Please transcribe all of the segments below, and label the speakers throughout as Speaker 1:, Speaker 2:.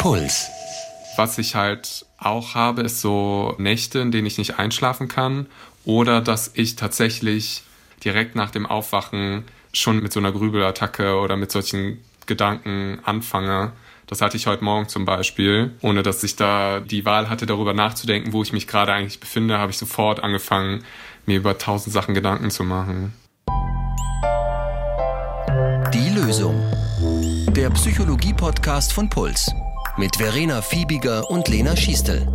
Speaker 1: Puls.
Speaker 2: Was ich halt auch habe, ist so Nächte, in denen ich nicht einschlafen kann oder dass ich tatsächlich direkt nach dem Aufwachen schon mit so einer Grübelattacke oder mit solchen Gedanken anfange. Das hatte ich heute Morgen zum Beispiel. Ohne dass ich da die Wahl hatte, darüber nachzudenken, wo ich mich gerade eigentlich befinde, habe ich sofort angefangen, mir über tausend Sachen Gedanken zu machen.
Speaker 1: Die Lösung. Der Psychologie-Podcast von Puls mit Verena Fiebiger und Lena Schiestel.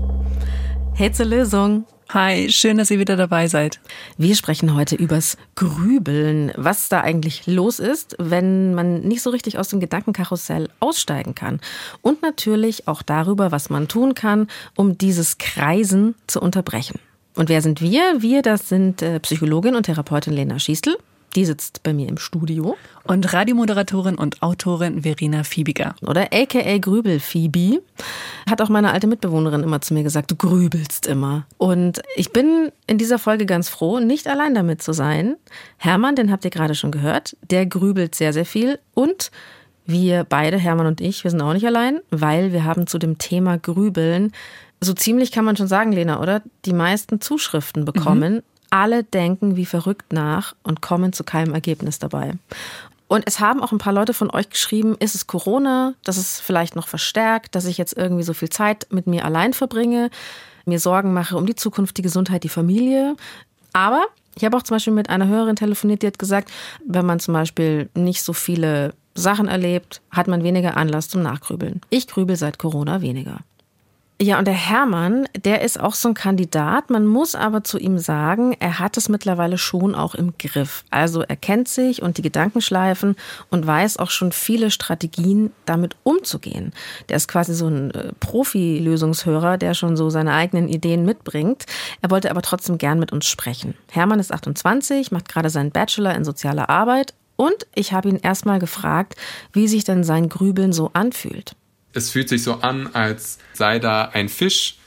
Speaker 3: Hey zur Lösung.
Speaker 4: Hi, schön, dass ihr wieder dabei seid.
Speaker 3: Wir sprechen heute übers Grübeln, was da eigentlich los ist, wenn man nicht so richtig aus dem Gedankenkarussell aussteigen kann. Und natürlich auch darüber, was man tun kann, um dieses Kreisen zu unterbrechen. Und wer sind wir? Wir, das sind äh, Psychologin und Therapeutin Lena Schiestel. Die sitzt bei mir im Studio.
Speaker 4: Und Radiomoderatorin und Autorin Verena Fiebiger.
Speaker 3: Oder aka Grübel Phoebe. Hat auch meine alte Mitbewohnerin immer zu mir gesagt, du grübelst immer. Und ich bin in dieser Folge ganz froh, nicht allein damit zu sein. Hermann, den habt ihr gerade schon gehört, der grübelt sehr, sehr viel. Und wir beide, Hermann und ich, wir sind auch nicht allein, weil wir haben zu dem Thema Grübeln so ziemlich kann man schon sagen, Lena, oder? Die meisten Zuschriften bekommen. Mhm alle denken wie verrückt nach und kommen zu keinem Ergebnis dabei. Und es haben auch ein paar Leute von euch geschrieben, ist es Corona, dass es vielleicht noch verstärkt, dass ich jetzt irgendwie so viel Zeit mit mir allein verbringe, mir Sorgen mache um die Zukunft, die Gesundheit, die Familie. Aber ich habe auch zum Beispiel mit einer Hörerin telefoniert, die hat gesagt, wenn man zum Beispiel nicht so viele Sachen erlebt, hat man weniger Anlass zum Nachgrübeln. Ich grübel seit Corona weniger. Ja, und der Hermann, der ist auch so ein Kandidat. Man muss aber zu ihm sagen, er hat es mittlerweile schon auch im Griff. Also er kennt sich und die Gedankenschleifen und weiß auch schon viele Strategien, damit umzugehen. Der ist quasi so ein äh, Profi-Lösungshörer, der schon so seine eigenen Ideen mitbringt. Er wollte aber trotzdem gern mit uns sprechen. Hermann ist 28, macht gerade seinen Bachelor in sozialer Arbeit und ich habe ihn erstmal gefragt, wie sich denn sein Grübeln so anfühlt
Speaker 2: es fühlt sich so an, als sei da ein Fisch,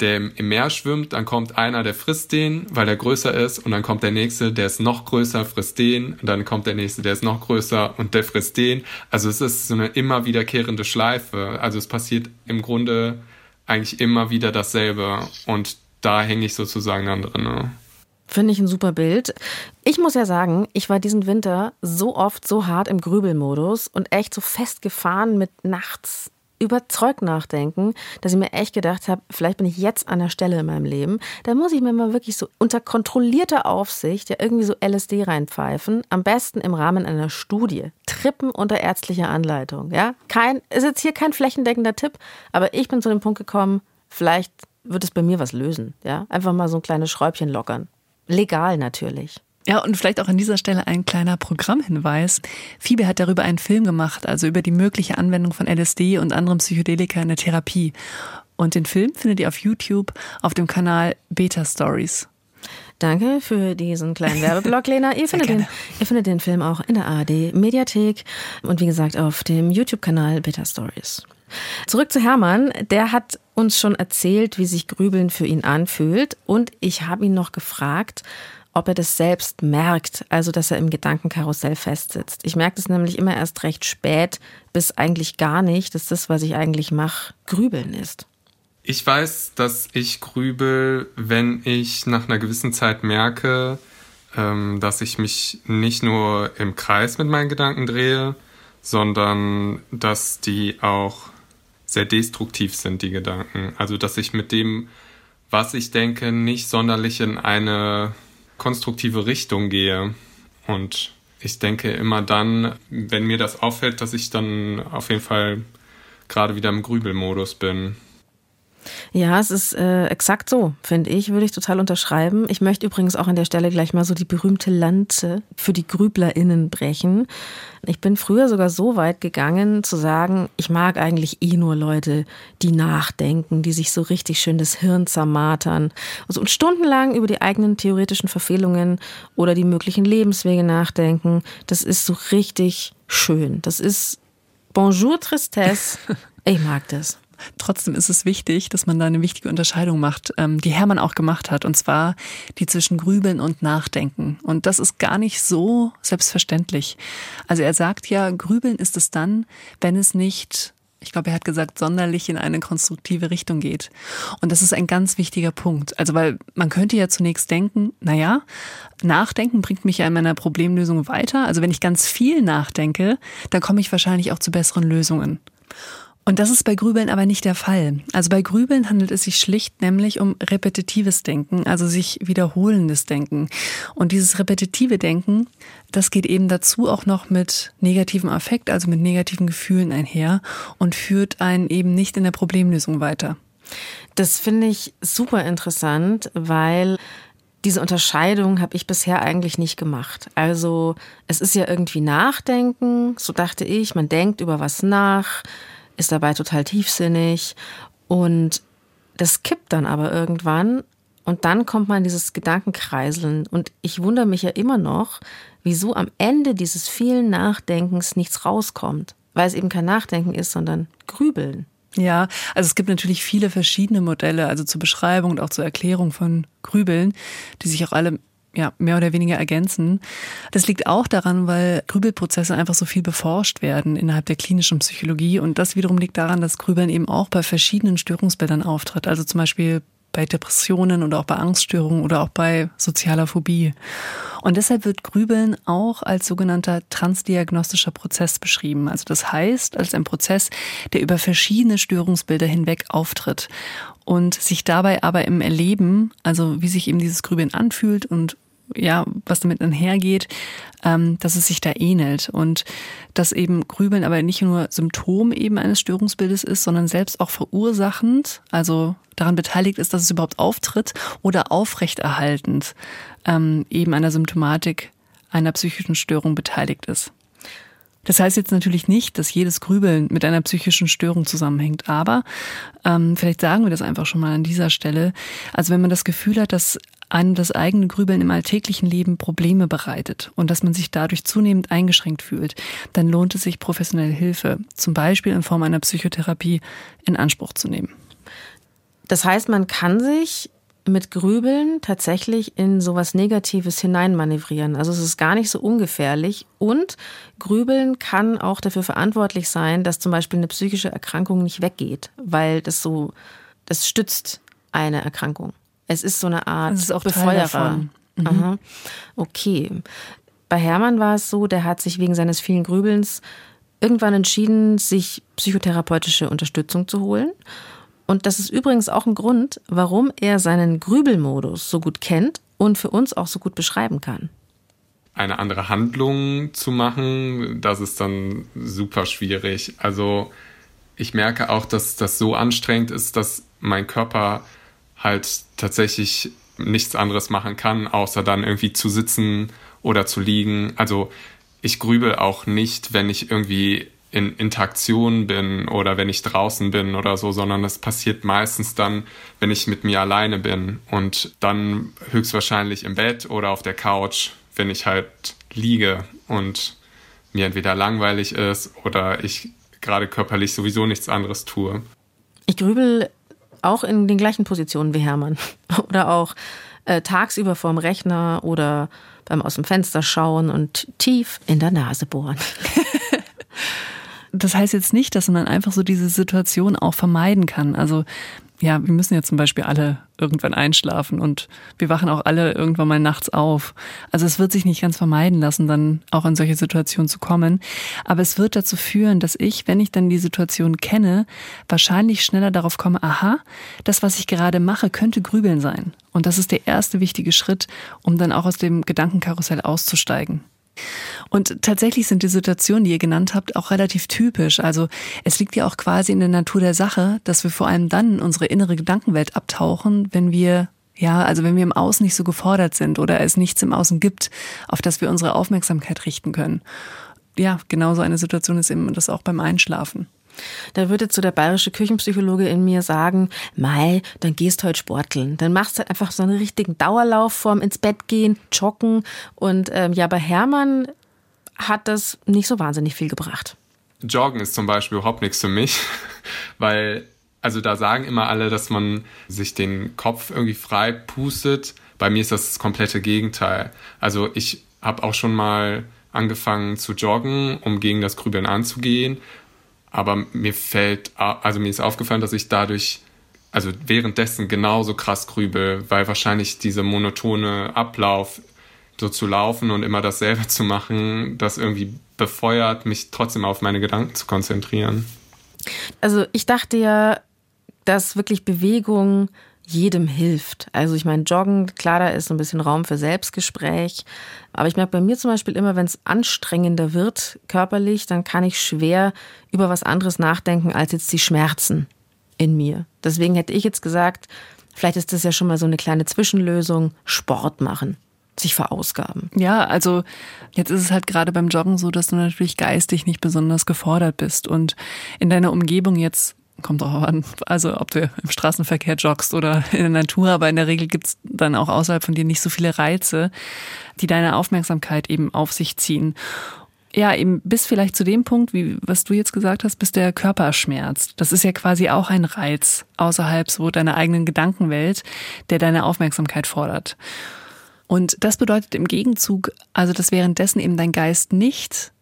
Speaker 2: der im Meer schwimmt, dann kommt einer, der frisst den, weil er größer ist, und dann kommt der nächste, der ist noch größer, frisst den, und dann kommt der nächste, der ist noch größer und der frisst den. Also es ist so eine immer wiederkehrende Schleife. Also es passiert im Grunde eigentlich immer wieder dasselbe und da hänge ich sozusagen dann drin.
Speaker 3: Finde ich ein super Bild. Ich muss ja sagen, ich war diesen Winter so oft so hart im Grübelmodus und echt so festgefahren mit nachts über Zeug nachdenken, dass ich mir echt gedacht habe, vielleicht bin ich jetzt an der Stelle in meinem Leben, da muss ich mir mal wirklich so unter kontrollierter Aufsicht ja irgendwie so LSD reinpfeifen, am besten im Rahmen einer Studie, Trippen unter ärztlicher Anleitung, ja? Kein ist jetzt hier kein flächendeckender Tipp, aber ich bin zu dem Punkt gekommen, vielleicht wird es bei mir was lösen, ja? Einfach mal so ein kleines Schräubchen lockern. Legal natürlich.
Speaker 4: Ja, und vielleicht auch an dieser Stelle ein kleiner Programmhinweis. Phoebe hat darüber einen Film gemacht, also über die mögliche Anwendung von LSD und anderen Psychedelika in der Therapie. Und den Film findet ihr auf YouTube auf dem Kanal Beta Stories.
Speaker 3: Danke für diesen kleinen Werbeblock, Lena. Ihr findet, den, ihr findet den Film auch in der ARD Mediathek und wie gesagt auf dem YouTube-Kanal Beta Stories. Zurück zu Hermann. Der hat uns schon erzählt, wie sich Grübeln für ihn anfühlt. Und ich habe ihn noch gefragt, ob er das selbst merkt, also dass er im Gedankenkarussell festsitzt. Ich merke das nämlich immer erst recht spät, bis eigentlich gar nicht, dass das, was ich eigentlich mache, Grübeln ist.
Speaker 2: Ich weiß, dass ich grübel, wenn ich nach einer gewissen Zeit merke, ähm, dass ich mich nicht nur im Kreis mit meinen Gedanken drehe, sondern dass die auch sehr destruktiv sind, die Gedanken. Also dass ich mit dem, was ich denke, nicht sonderlich in eine konstruktive Richtung gehe. Und ich denke immer dann, wenn mir das auffällt, dass ich dann auf jeden Fall gerade wieder im Grübelmodus bin.
Speaker 3: Ja, es ist äh, exakt so, finde ich, würde ich total unterschreiben. Ich möchte übrigens auch an der Stelle gleich mal so die berühmte Lanze für die GrüblerInnen brechen. Ich bin früher sogar so weit gegangen, zu sagen, ich mag eigentlich eh nur Leute, die nachdenken, die sich so richtig schön das Hirn zermatern also, und stundenlang über die eigenen theoretischen Verfehlungen oder die möglichen Lebenswege nachdenken. Das ist so richtig schön. Das ist Bonjour Tristesse. Ich mag das.
Speaker 4: Trotzdem ist es wichtig, dass man da eine wichtige Unterscheidung macht, ähm, die Hermann auch gemacht hat, und zwar die zwischen Grübeln und Nachdenken. Und das ist gar nicht so selbstverständlich. Also er sagt ja, Grübeln ist es dann, wenn es nicht ich glaube, er hat gesagt, sonderlich in eine konstruktive Richtung geht. Und das ist ein ganz wichtiger Punkt. Also, weil man könnte ja zunächst denken, naja, Nachdenken bringt mich ja in meiner Problemlösung weiter. Also, wenn ich ganz viel nachdenke, dann komme ich wahrscheinlich auch zu besseren Lösungen. Und das ist bei Grübeln aber nicht der Fall. Also bei Grübeln handelt es sich schlicht nämlich um repetitives Denken, also sich wiederholendes Denken. Und dieses repetitive Denken, das geht eben dazu auch noch mit negativem Affekt, also mit negativen Gefühlen einher und führt einen eben nicht in der Problemlösung weiter.
Speaker 3: Das finde ich super interessant, weil diese Unterscheidung habe ich bisher eigentlich nicht gemacht. Also es ist ja irgendwie Nachdenken, so dachte ich, man denkt über was nach ist dabei total tiefsinnig und das kippt dann aber irgendwann und dann kommt man in dieses Gedankenkreiseln und ich wundere mich ja immer noch, wieso am Ende dieses vielen Nachdenkens nichts rauskommt, weil es eben kein Nachdenken ist, sondern Grübeln.
Speaker 4: Ja, also es gibt natürlich viele verschiedene Modelle, also zur Beschreibung und auch zur Erklärung von Grübeln, die sich auch alle ja, mehr oder weniger ergänzen. Das liegt auch daran, weil Grübelprozesse einfach so viel beforscht werden innerhalb der klinischen Psychologie. Und das wiederum liegt daran, dass Grübeln eben auch bei verschiedenen Störungsbildern auftritt. Also zum Beispiel bei Depressionen oder auch bei Angststörungen oder auch bei sozialer Phobie. Und deshalb wird Grübeln auch als sogenannter transdiagnostischer Prozess beschrieben. Also das heißt, als ein Prozess, der über verschiedene Störungsbilder hinweg auftritt und sich dabei aber im Erleben, also wie sich eben dieses Grübeln anfühlt und ja, was damit einhergeht, ähm, dass es sich da ähnelt und dass eben Grübeln aber nicht nur Symptom eben eines Störungsbildes ist, sondern selbst auch verursachend, also daran beteiligt ist, dass es überhaupt auftritt oder aufrechterhaltend ähm, eben einer Symptomatik einer psychischen Störung beteiligt ist. Das heißt jetzt natürlich nicht, dass jedes Grübeln mit einer psychischen Störung zusammenhängt, aber ähm, vielleicht sagen wir das einfach schon mal an dieser Stelle. Also wenn man das Gefühl hat, dass einem das eigene Grübeln im alltäglichen Leben Probleme bereitet und dass man sich dadurch zunehmend eingeschränkt fühlt, dann lohnt es sich, professionelle Hilfe, zum Beispiel in Form einer Psychotherapie, in Anspruch zu nehmen.
Speaker 3: Das heißt, man kann sich mit Grübeln tatsächlich in sowas Negatives hineinmanövrieren. Also es ist gar nicht so ungefährlich. Und Grübeln kann auch dafür verantwortlich sein, dass zum Beispiel eine psychische Erkrankung nicht weggeht, weil das so, das stützt eine Erkrankung. Es ist so eine Art
Speaker 4: das ist auch Befeuerer.
Speaker 3: Mhm. Aha. Okay. Bei Hermann war es so, der hat sich wegen seines vielen Grübelns irgendwann entschieden, sich psychotherapeutische Unterstützung zu holen. Und das ist übrigens auch ein Grund, warum er seinen Grübelmodus so gut kennt und für uns auch so gut beschreiben kann.
Speaker 2: Eine andere Handlung zu machen, das ist dann super schwierig. Also ich merke auch, dass das so anstrengend ist, dass mein Körper halt tatsächlich nichts anderes machen kann, außer dann irgendwie zu sitzen oder zu liegen. Also ich grübel auch nicht, wenn ich irgendwie in Interaktion bin oder wenn ich draußen bin oder so, sondern das passiert meistens dann, wenn ich mit mir alleine bin und dann höchstwahrscheinlich im Bett oder auf der Couch, wenn ich halt liege und mir entweder langweilig ist oder ich gerade körperlich sowieso nichts anderes tue.
Speaker 3: Ich grübel auch in den gleichen Positionen wie Hermann oder auch äh, tagsüber vorm Rechner oder beim aus dem Fenster schauen und tief in der Nase bohren.
Speaker 4: das heißt jetzt nicht, dass man einfach so diese Situation auch vermeiden kann. Also ja, wir müssen ja zum Beispiel alle irgendwann einschlafen und wir wachen auch alle irgendwann mal nachts auf. Also es wird sich nicht ganz vermeiden lassen, dann auch in solche Situationen zu kommen. Aber es wird dazu führen, dass ich, wenn ich dann die Situation kenne, wahrscheinlich schneller darauf komme, aha, das, was ich gerade mache, könnte Grübeln sein. Und das ist der erste wichtige Schritt, um dann auch aus dem Gedankenkarussell auszusteigen. Und tatsächlich sind die Situationen, die ihr genannt habt, auch relativ typisch. Also es liegt ja auch quasi in der Natur der Sache, dass wir vor allem dann in unsere innere Gedankenwelt abtauchen, wenn wir ja, also wenn wir im Außen nicht so gefordert sind oder es nichts im Außen gibt, auf das wir unsere Aufmerksamkeit richten können. Ja, genau so eine Situation ist eben das auch beim Einschlafen.
Speaker 3: Da würde zu der bayerische Küchenpsychologe in mir sagen, Mai, dann gehst heute sporteln. Dann machst du halt einfach so einen richtigen Dauerlauf vorm ins Bett gehen, joggen. Und ähm, ja, bei Hermann hat das nicht so wahnsinnig viel gebracht.
Speaker 2: Joggen ist zum Beispiel überhaupt nichts für mich, weil, also da sagen immer alle, dass man sich den Kopf irgendwie frei pustet. Bei mir ist das das komplette Gegenteil. Also ich habe auch schon mal angefangen zu joggen, um gegen das Grübeln anzugehen Aber mir fällt, also mir ist aufgefallen, dass ich dadurch, also währenddessen genauso krass grübel, weil wahrscheinlich dieser monotone Ablauf, so zu laufen und immer dasselbe zu machen, das irgendwie befeuert, mich trotzdem auf meine Gedanken zu konzentrieren.
Speaker 3: Also ich dachte ja, dass wirklich Bewegung jedem hilft. Also ich meine, Joggen, klar, da ist ein bisschen Raum für Selbstgespräch. Aber ich merke bei mir zum Beispiel immer, wenn es anstrengender wird körperlich, dann kann ich schwer über was anderes nachdenken als jetzt die Schmerzen in mir. Deswegen hätte ich jetzt gesagt, vielleicht ist das ja schon mal so eine kleine Zwischenlösung, Sport machen sich verausgaben.
Speaker 4: Ja, also jetzt ist es halt gerade beim Joggen so, dass du natürlich geistig nicht besonders gefordert bist und in deiner Umgebung jetzt kommt auch an, also ob du im Straßenverkehr joggst oder in der Natur, aber in der Regel gibt's dann auch außerhalb von dir nicht so viele Reize, die deine Aufmerksamkeit eben auf sich ziehen. Ja, eben bis vielleicht zu dem Punkt, wie was du jetzt gesagt hast, bis der Körper schmerzt. Das ist ja quasi auch ein Reiz außerhalb so deiner eigenen Gedankenwelt, der deine Aufmerksamkeit fordert. Und das bedeutet im Gegenzug, also dass währenddessen eben dein Geist nicht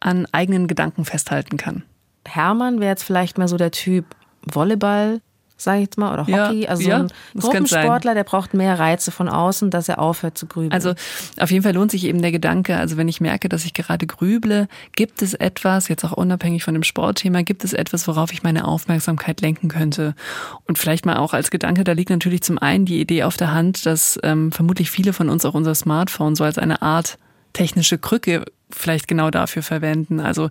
Speaker 4: an eigenen Gedanken festhalten kann.
Speaker 3: Hermann wäre jetzt vielleicht mal so der Typ Volleyball, sage ich jetzt mal, oder Hockey.
Speaker 4: Ja,
Speaker 3: also
Speaker 4: ja,
Speaker 3: ein Gruppensportler, der braucht mehr Reize von außen, dass er aufhört zu grübeln.
Speaker 4: Also auf jeden Fall lohnt sich eben der Gedanke, also wenn ich merke, dass ich gerade grüble, gibt es etwas, jetzt auch unabhängig von dem Sportthema, gibt es etwas, worauf ich meine Aufmerksamkeit lenken könnte? Und vielleicht mal auch als Gedanke, da liegt natürlich zum einen die Idee auf der Hand, dass ähm, vermutlich viele von uns auch unser Smartphone so als eine Art technische Krücke vielleicht genau dafür verwenden. Also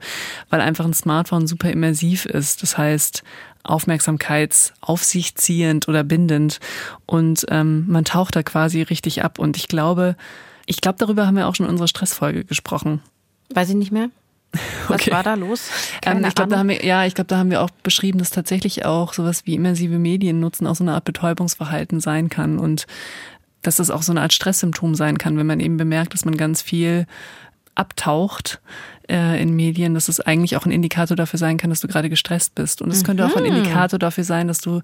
Speaker 4: weil einfach ein Smartphone super immersiv ist. Das heißt, Aufmerksamkeits auf sich ziehend oder bindend. Und ähm, man taucht da quasi richtig ab. Und ich glaube, ich glaube, darüber haben wir auch schon in unserer Stressfolge gesprochen.
Speaker 3: Weiß ich nicht mehr. Was
Speaker 4: Okay.
Speaker 3: war da los?
Speaker 4: Ähm, ich glaube, da haben wir, ja, ich glaube, da haben wir auch beschrieben, dass tatsächlich auch sowas wie immersive Medien nutzen auch so eine Art Betäubungsverhalten sein kann und dass das auch so eine Art Stresssymptom sein kann, wenn man eben bemerkt, dass man ganz viel abtaucht äh, in Medien, dass es eigentlich auch ein Indikator dafür sein kann, dass du gerade gestresst bist. Und es könnte auch ein Indikator dafür sein, dass du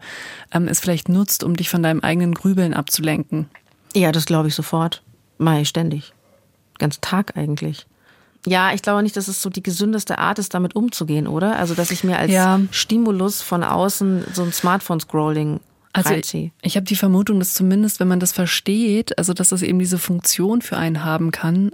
Speaker 4: ähm, es vielleicht nutzt, um dich von deinem eigenen Grübeln abzulenken.
Speaker 3: Ja, das glaube ich sofort. Mai ständig. Ganz Tag eigentlich. Ja, ich glaube nicht, dass es so die gesündeste Art ist, damit umzugehen, oder? Also, dass ich mir als
Speaker 4: Ja.
Speaker 3: Stimulus von außen so ein Smartphone-Scrolling
Speaker 4: Also ich, ich habe die Vermutung, dass zumindest, wenn man das versteht, also dass das eben diese Funktion für einen haben kann,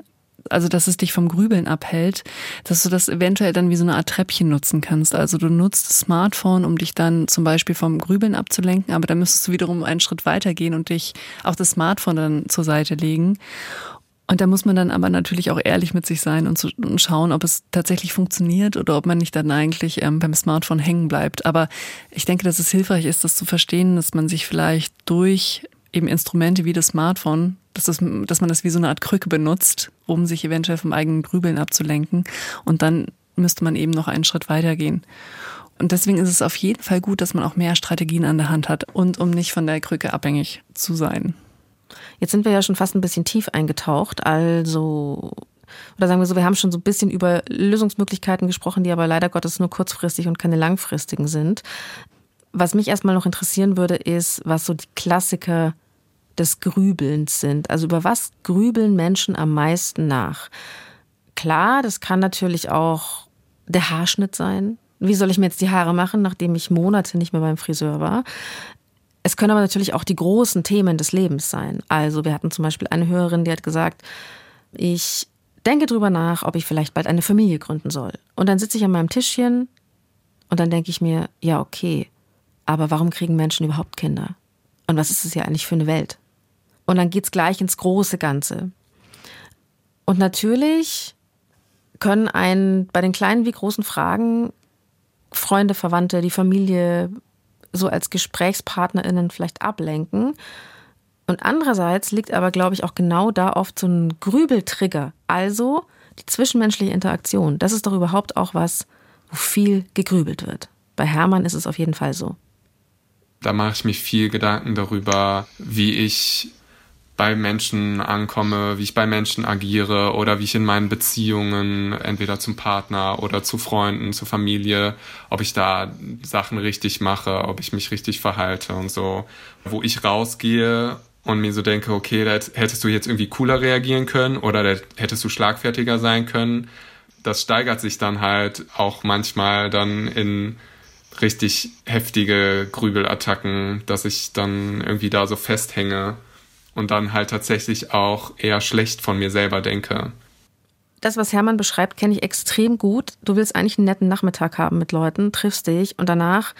Speaker 4: also dass es dich vom Grübeln abhält, dass du das eventuell dann wie so eine Art Treppchen nutzen kannst. Also du nutzt das Smartphone, um dich dann zum Beispiel vom Grübeln abzulenken, aber dann müsstest du wiederum einen Schritt weitergehen und dich auch das Smartphone dann zur Seite legen. Und da muss man dann aber natürlich auch ehrlich mit sich sein und, zu, und schauen, ob es tatsächlich funktioniert oder ob man nicht dann eigentlich ähm, beim Smartphone hängen bleibt. Aber ich denke, dass es hilfreich ist, das zu verstehen, dass man sich vielleicht durch eben Instrumente wie das Smartphone, dass, das, dass man das wie so eine Art Krücke benutzt, um sich eventuell vom eigenen Grübeln abzulenken. Und dann müsste man eben noch einen Schritt weitergehen. Und deswegen ist es auf jeden Fall gut, dass man auch mehr Strategien an der Hand hat und um nicht von der Krücke abhängig zu sein.
Speaker 3: Jetzt sind wir ja schon fast ein bisschen tief eingetaucht. Also, oder sagen wir so, wir haben schon so ein bisschen über Lösungsmöglichkeiten gesprochen, die aber leider Gottes nur kurzfristig und keine langfristigen sind. Was mich erstmal noch interessieren würde, ist, was so die Klassiker des Grübelns sind. Also über was grübeln Menschen am meisten nach? Klar, das kann natürlich auch der Haarschnitt sein. Wie soll ich mir jetzt die Haare machen, nachdem ich Monate nicht mehr beim Friseur war? Es können aber natürlich auch die großen Themen des Lebens sein. Also wir hatten zum Beispiel eine Hörerin, die hat gesagt, ich denke drüber nach, ob ich vielleicht bald eine Familie gründen soll. Und dann sitze ich an meinem Tischchen und dann denke ich mir, ja, okay, aber warum kriegen Menschen überhaupt Kinder? Und was ist es ja eigentlich für eine Welt? Und dann geht's gleich ins große Ganze. Und natürlich können einen bei den kleinen wie großen Fragen Freunde, Verwandte, die Familie so als GesprächspartnerInnen vielleicht ablenken. Und andererseits liegt aber, glaube ich, auch genau da oft so ein Grübeltrigger. Also die zwischenmenschliche Interaktion. Das ist doch überhaupt auch was, wo viel gegrübelt wird. Bei Hermann ist es auf jeden Fall so.
Speaker 2: Da mache ich mir viel Gedanken darüber, wie ich bei Menschen ankomme, wie ich bei Menschen agiere oder wie ich in meinen Beziehungen, entweder zum Partner oder zu Freunden, zur Familie, ob ich da Sachen richtig mache, ob ich mich richtig verhalte und so. Wo ich rausgehe und mir so denke, okay, da hättest du jetzt irgendwie cooler reagieren können oder da hättest du schlagfertiger sein können. das steigert sich dann halt auch manchmal dann in richtig heftige Grübelattacken, dass ich dann irgendwie da so festhänge und dann halt tatsächlich auch eher schlecht von mir selber denke.
Speaker 3: Das, was Hermann beschreibt, kenne ich extrem gut. Du willst eigentlich einen netten Nachmittag haben mit Leuten, triffst dich und danach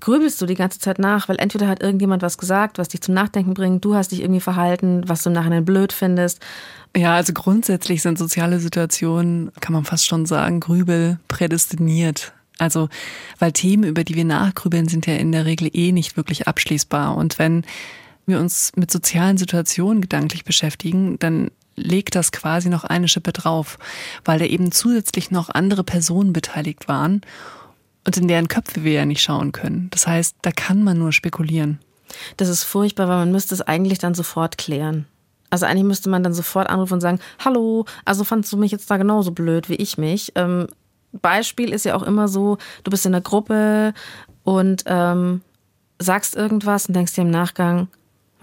Speaker 3: grübelst du die ganze Zeit nach, weil entweder hat irgendjemand was gesagt, was dich zum Nachdenken bringt, du hast dich irgendwie verhalten, was du nachher blöd findest.
Speaker 4: Ja, also grundsätzlich sind soziale Situationen, kann man fast schon sagen, Grübel prädestiniert. Also, weil Themen, über die wir nachgrübeln, sind ja in der Regel eh nicht wirklich abschließbar. Und wenn wir uns mit sozialen Situationen gedanklich beschäftigen, dann legt das quasi noch eine Schippe drauf, weil da eben zusätzlich noch andere Personen beteiligt waren und in deren Köpfe wir ja nicht schauen können. Das heißt, da kann man nur spekulieren.
Speaker 3: Das ist furchtbar, weil man müsste es eigentlich dann sofort klären. Also eigentlich müsste man dann sofort anrufen und sagen, hallo, also fandst du mich jetzt da genauso blöd wie ich mich? Ähm, Beispiel ist ja auch immer so, du bist in der Gruppe und ähm, sagst irgendwas und denkst dir im Nachgang,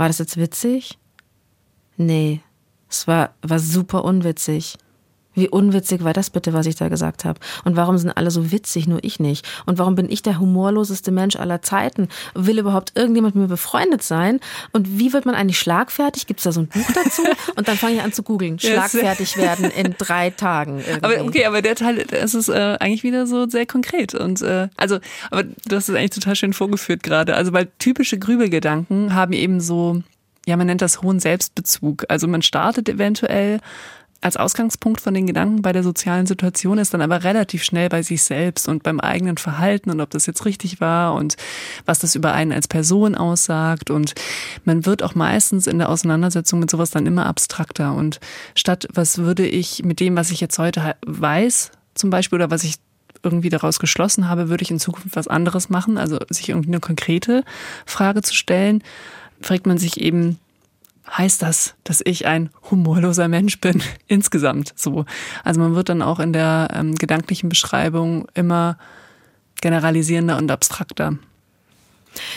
Speaker 3: war das jetzt witzig? Nee, es war, war super unwitzig. Wie unwitzig war das bitte, was ich da gesagt habe? Und warum sind alle so witzig, nur ich nicht? Und warum bin ich der humorloseste Mensch aller Zeiten? Will überhaupt irgendjemand mit mir befreundet sein? Und wie wird man eigentlich schlagfertig? Gibt es da so ein Buch dazu? Und dann fange ich an zu googeln. Schlagfertig werden in drei Tagen. Irgendwie.
Speaker 4: Aber okay, aber der Teil, das ist äh, eigentlich wieder so sehr konkret. Und äh, also, aber du hast es eigentlich total schön vorgeführt gerade. Also, weil typische Grübelgedanken haben eben so, ja, man nennt das hohen Selbstbezug. Also man startet eventuell als Ausgangspunkt von den Gedanken bei der sozialen Situation ist dann aber relativ schnell bei sich selbst und beim eigenen Verhalten und ob das jetzt richtig war und was das über einen als Person aussagt. Und man wird auch meistens in der Auseinandersetzung mit sowas dann immer abstrakter. Und statt was würde ich mit dem, was ich jetzt heute weiß, zum Beispiel, oder was ich irgendwie daraus geschlossen habe, würde ich in Zukunft was anderes machen, also sich irgendwie eine konkrete Frage zu stellen, fragt man sich eben, heißt das, dass ich ein humorloser Mensch bin insgesamt so. Also man wird dann auch in der ähm, gedanklichen Beschreibung immer generalisierender und abstrakter.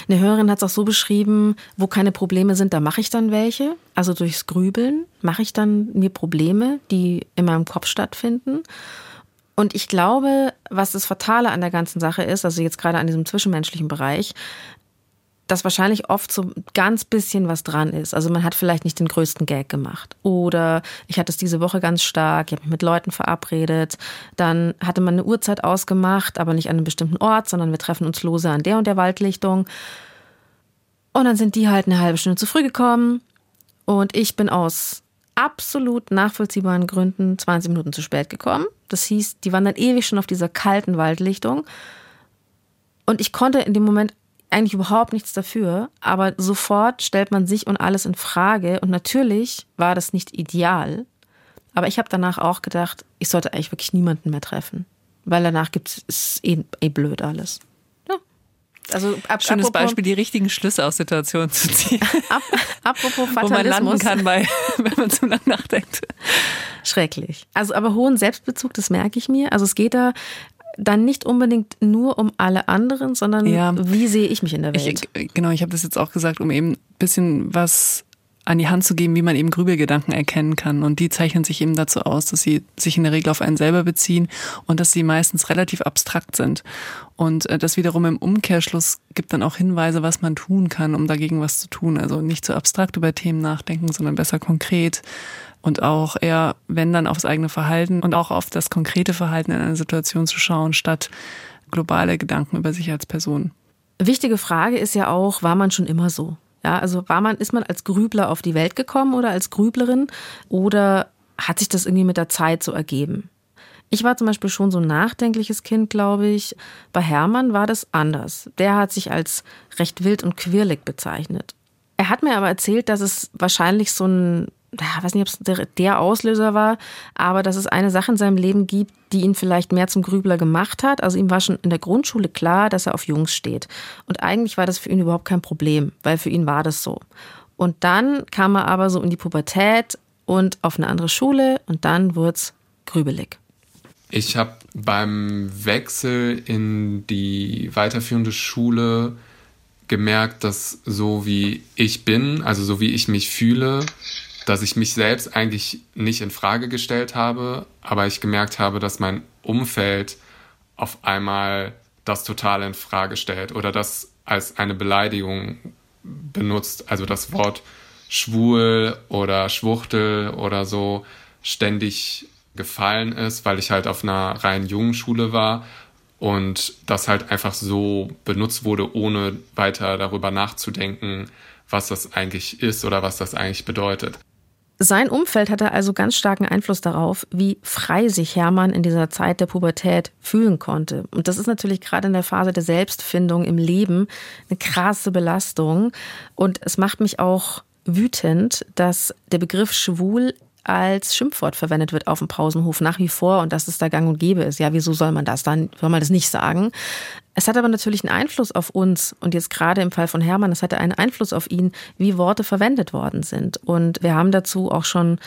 Speaker 3: Eine Hörerin hat es auch so beschrieben, wo keine Probleme sind, da mache ich dann welche. Also durchs Grübeln mache ich dann mir Probleme, die in meinem Kopf stattfinden. Und ich glaube, was das Fatale an der ganzen Sache ist, also jetzt gerade an diesem zwischenmenschlichen Bereich, dass wahrscheinlich oft so ganz bisschen was dran ist. Also man hat vielleicht nicht den größten Gag gemacht. Oder ich hatte es diese Woche ganz stark, ich habe mich mit Leuten verabredet. Dann hatte man eine Uhrzeit ausgemacht, aber nicht an einem bestimmten Ort, sondern wir treffen uns lose an der und der Waldlichtung. Und dann sind die halt eine halbe Stunde zu früh gekommen. Und ich bin aus absolut nachvollziehbaren Gründen 20 Minuten zu spät gekommen. Das hieß, die waren dann ewig schon auf dieser kalten Waldlichtung. Und ich konnte in dem Moment eigentlich überhaupt nichts dafür, aber sofort stellt man sich und alles in Frage und natürlich war das nicht ideal, aber ich habe danach auch gedacht, ich sollte eigentlich wirklich niemanden mehr treffen, weil danach gibt es eh, eh blöd alles. Ja.
Speaker 4: Also ab, Schönes apropos, Beispiel, die richtigen Schlüsse aus Situationen zu ziehen.
Speaker 3: Ab, apropos Fatalismus.
Speaker 4: Wo man landen kann, bei, wenn man zu lange nachdenkt.
Speaker 3: Schrecklich. Also aber hohen Selbstbezug, das merke ich mir. Also es geht da dann nicht unbedingt nur um alle anderen, sondern ja. wie sehe ich mich in der Welt.
Speaker 4: Ich, genau, ich habe das jetzt auch gesagt, um eben ein bisschen was an die Hand zu geben, wie man eben Grübelgedanken erkennen kann. Und die zeichnen sich eben dazu aus, dass sie sich in der Regel auf einen selber beziehen und dass sie meistens relativ abstrakt sind. Und äh, das wiederum im Umkehrschluss gibt dann auch Hinweise, was man tun kann, um dagegen was zu tun. Also nicht zu so abstrakt über Themen nachdenken, sondern besser konkret und auch eher, wenn dann aufs eigene Verhalten und auch auf das konkrete Verhalten in einer Situation zu schauen, statt globale Gedanken über sich als Person.
Speaker 3: Wichtige Frage ist ja auch, war man schon immer so? Ja, also war man, ist man als Grübler auf die Welt gekommen oder als Grüblerin oder hat sich das irgendwie mit der Zeit so ergeben? Ich war zum Beispiel schon so ein nachdenkliches Kind, glaube ich. Bei Hermann war das anders. Der hat sich als recht wild und quirlig bezeichnet. Er hat mir aber erzählt, dass es wahrscheinlich so ein ich weiß nicht, ob es der, Auslöser war, aber dass es eine Sache in seinem Leben gibt, die ihn vielleicht mehr zum Grübler gemacht hat. Also ihm war schon in der Grundschule klar, dass er auf Jungs steht. Und eigentlich war das für ihn überhaupt kein Problem, weil für ihn war das so. Und dann kam er aber so in die Pubertät und auf eine andere Schule und dann wurde es grübelig.
Speaker 2: Ich habe beim Wechsel in die weiterführende Schule gemerkt, dass so wie ich bin, also so wie ich mich fühle, dass ich mich selbst eigentlich nicht in Frage gestellt habe, aber ich gemerkt habe, dass mein Umfeld auf einmal das total in Frage stellt oder das als eine Beleidigung benutzt, also das Wort schwul oder Schwuchtel oder so ständig gefallen ist, weil ich halt auf einer rein jungen Schule war und das halt einfach so benutzt wurde, ohne weiter darüber nachzudenken, was das eigentlich ist oder was das eigentlich bedeutet.
Speaker 3: Sein Umfeld hatte also ganz starken Einfluss darauf, wie frei sich Hermann in dieser Zeit der Pubertät fühlen konnte. Und das ist natürlich gerade in der Phase der Selbstfindung im Leben eine krasse Belastung. Und es macht mich auch wütend, dass der Begriff schwul als Schimpfwort verwendet wird auf dem Pausenhof nach wie vor und dass es da gang und gäbe ist. Ja, wieso soll man das dann, soll man das nicht sagen? Es hat aber natürlich einen Einfluss auf uns und jetzt gerade im Fall von Hermann, es hatte einen Einfluss auf ihn, wie Worte verwendet worden sind. Und wir haben dazu auch schon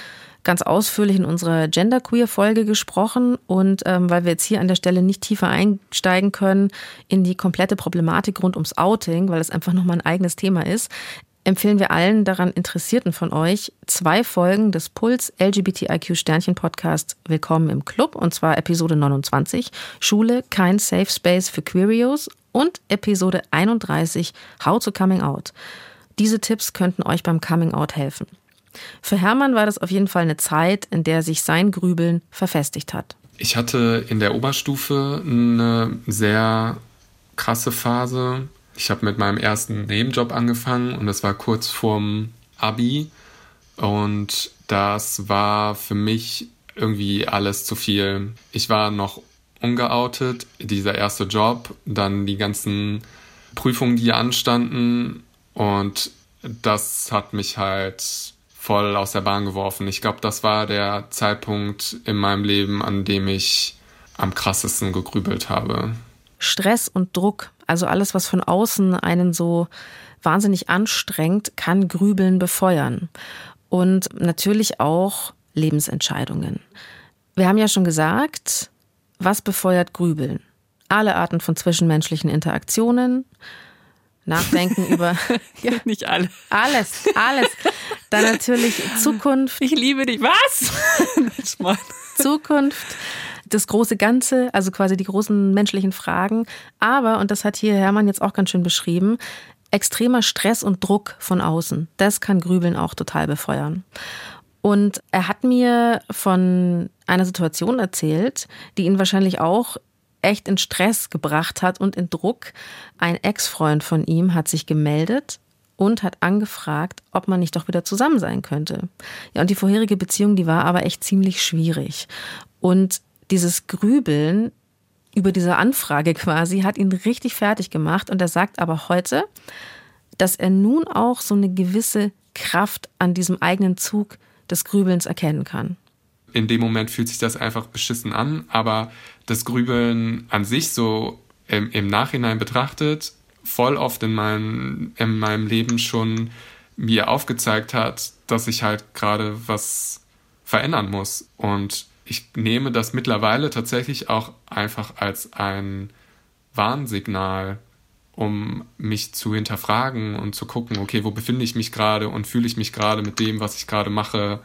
Speaker 3: ganz ausführlich in unserer Genderqueer-Folge gesprochen und ähm, weil wir jetzt hier an der Stelle nicht tiefer einsteigen können in die komplette Problematik rund ums Outing, weil es einfach nochmal ein eigenes Thema ist, empfehlen wir allen daran Interessierten von euch zwei Folgen des Puls LGBTIQ Sternchen Podcast Willkommen im Club und zwar Episode 29 Schule kein Safe Space für Queerios und Episode 31 How to Coming Out. Diese Tipps könnten euch beim Coming Out helfen. Für Hermann war das auf jeden Fall eine Zeit, in der sich sein Grübeln verfestigt hat.
Speaker 2: Ich hatte in der Oberstufe eine sehr krasse Phase, ich habe mit meinem ersten Nebenjob angefangen und das war kurz vorm Abi. Und das war für mich irgendwie alles zu viel. Ich war noch ungeoutet, dieser erste Job, dann die ganzen Prüfungen, die anstanden und das hat mich halt voll aus der Bahn geworfen. Ich glaube, das war der Zeitpunkt in meinem Leben, an dem ich am krassesten gegrübelt habe.
Speaker 3: Stress und Druck also alles, was von außen einen so wahnsinnig anstrengt, kann Grübeln befeuern. Und natürlich auch Lebensentscheidungen. Wir haben ja schon gesagt, was befeuert Grübeln? Alle Arten von zwischenmenschlichen Interaktionen, Nachdenken über.
Speaker 4: ja, nicht alle.
Speaker 3: Alles, alles. Dann natürlich Zukunft.
Speaker 4: Ich liebe dich. Was?
Speaker 3: Zukunft, das große Ganze, also quasi die großen menschlichen Fragen. Aber, und das hat hier Hermann jetzt auch ganz schön beschrieben, extremer Stress und Druck von außen. Das kann Grübeln auch total befeuern. Und er hat mir von einer Situation erzählt, die ihn wahrscheinlich auch echt in Stress gebracht hat und in Druck. Ein Ex-Freund von ihm hat sich gemeldet und hat angefragt, ob man nicht doch wieder zusammen sein könnte. Ja, und die vorherige Beziehung, die war aber echt ziemlich schwierig. Und dieses Grübeln über diese Anfrage quasi hat ihn richtig fertig gemacht und er sagt aber heute, dass er nun auch so eine gewisse Kraft an diesem eigenen Zug des Grübelns erkennen kann.
Speaker 2: In dem Moment fühlt sich das einfach beschissen an, aber das Grübeln an sich so im, im Nachhinein betrachtet, voll oft in meinem, in meinem Leben schon mir aufgezeigt hat, dass ich halt gerade was verändern muss. Und ich nehme das mittlerweile tatsächlich auch einfach als ein Warnsignal, um mich zu hinterfragen und zu gucken, okay, wo befinde ich mich gerade und fühle ich mich gerade mit dem, was ich gerade mache,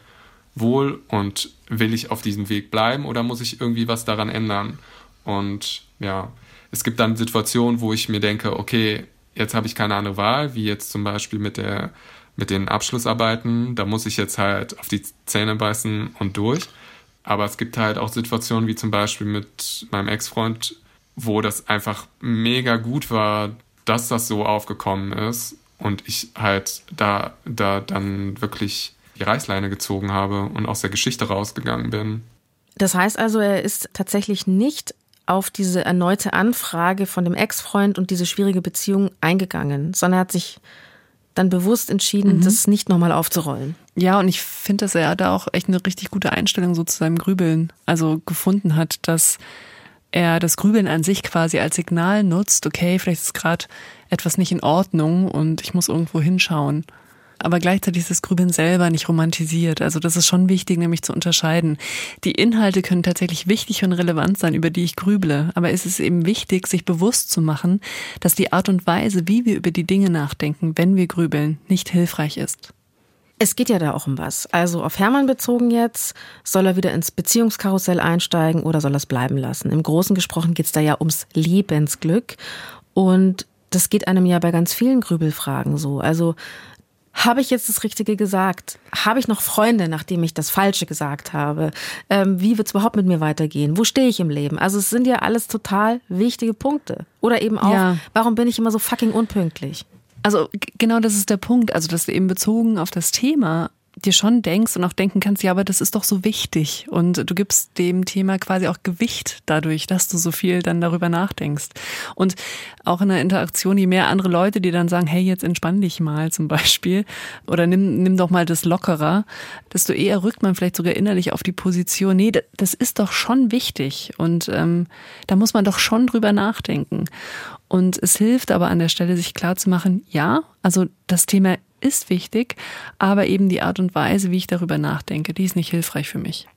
Speaker 2: wohl und will ich auf diesem Weg bleiben oder muss ich irgendwie was daran ändern? Und ja, es gibt dann Situationen, wo ich mir denke, okay, jetzt habe ich keine andere Wahl, wie jetzt zum Beispiel mit der mit den Abschlussarbeiten, da muss ich jetzt halt auf die Zähne beißen und durch. Aber es gibt halt auch Situationen wie zum Beispiel mit meinem Ex-Freund, wo das einfach mega gut war, dass das so aufgekommen ist und ich halt da, da dann wirklich die Reißleine gezogen habe und aus der Geschichte rausgegangen bin.
Speaker 3: Das heißt also, er ist tatsächlich nicht auf diese erneute Anfrage von dem Ex-Freund und diese schwierige Beziehung eingegangen, sondern er hat sich dann bewusst entschieden, mhm. das nicht nochmal aufzurollen.
Speaker 4: Ja, und ich finde, dass er da auch echt eine richtig gute Einstellung so zu seinem Grübeln also gefunden hat, dass er das Grübeln an sich quasi als Signal nutzt, okay, vielleicht ist gerade etwas nicht in Ordnung und ich muss irgendwo hinschauen aber gleichzeitig ist das Grübeln selber nicht romantisiert. Also das ist schon wichtig, nämlich zu unterscheiden. Die Inhalte können tatsächlich wichtig und relevant sein, über die ich grüble, aber es ist eben wichtig, sich bewusst zu machen, dass die Art und Weise, wie wir über die Dinge nachdenken, wenn wir grübeln, nicht hilfreich ist.
Speaker 3: Es geht ja da auch um was. Also auf Hermann bezogen jetzt, soll er wieder ins Beziehungskarussell einsteigen oder soll er es bleiben lassen? Im Großen gesprochen geht es da ja ums Lebensglück. Und das geht einem ja bei ganz vielen Grübelfragen so. Also habe ich jetzt das Richtige gesagt? Habe ich noch Freunde, nachdem ich das Falsche gesagt habe? Ähm, wie wird es überhaupt mit mir weitergehen? Wo stehe ich im Leben? Also es sind ja alles total wichtige Punkte. Oder eben auch, ja. warum bin ich immer so fucking unpünktlich?
Speaker 4: Also genau das ist der Punkt. Also, dass du eben bezogen auf das Thema dir schon denkst und auch denken kannst, ja, aber das ist doch so wichtig. Und du gibst dem Thema quasi auch Gewicht dadurch, dass du so viel dann darüber nachdenkst. Und auch in der Interaktion, je mehr andere Leute, die dann sagen, hey, jetzt entspann dich mal zum Beispiel oder nimm, nimm doch mal das lockerer, desto eher rückt man vielleicht sogar innerlich auf die Position, nee, das ist doch schon wichtig. Und ähm, da muss man doch schon drüber nachdenken. Und es hilft aber an der Stelle, sich klarzumachen, ja, also das Thema ist wichtig, aber eben die Art und Weise, wie ich darüber nachdenke, die ist nicht hilfreich für mich.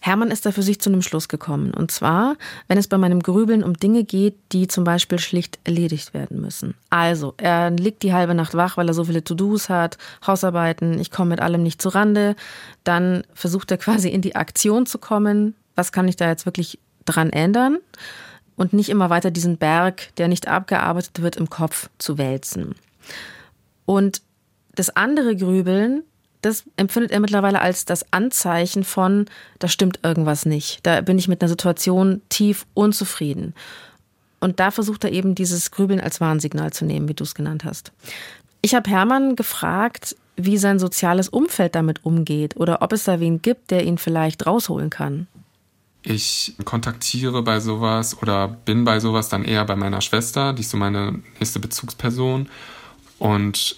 Speaker 3: Hermann ist da für sich zu einem Schluss gekommen. Und zwar, wenn es bei meinem Grübeln um Dinge geht, die zum Beispiel schlicht erledigt werden müssen. Also, er liegt die halbe Nacht wach, weil er so viele To-Dos hat, Hausarbeiten, ich komme mit allem nicht zu Rande. Dann versucht er quasi in die Aktion zu kommen. Was kann ich da jetzt wirklich dran ändern? und nicht immer weiter diesen Berg, der nicht abgearbeitet wird, im Kopf zu wälzen. Und das andere Grübeln, das empfindet er mittlerweile als das Anzeichen von, da stimmt irgendwas nicht. Da bin ich mit einer Situation tief unzufrieden. Und da versucht er eben dieses Grübeln als Warnsignal zu nehmen, wie du es genannt hast. Ich habe Hermann gefragt, wie sein soziales Umfeld damit umgeht oder ob es da wen gibt, der ihn vielleicht rausholen kann.
Speaker 2: Ich kontaktiere bei sowas oder bin bei sowas dann eher bei meiner Schwester, die ist so meine nächste Bezugsperson. Und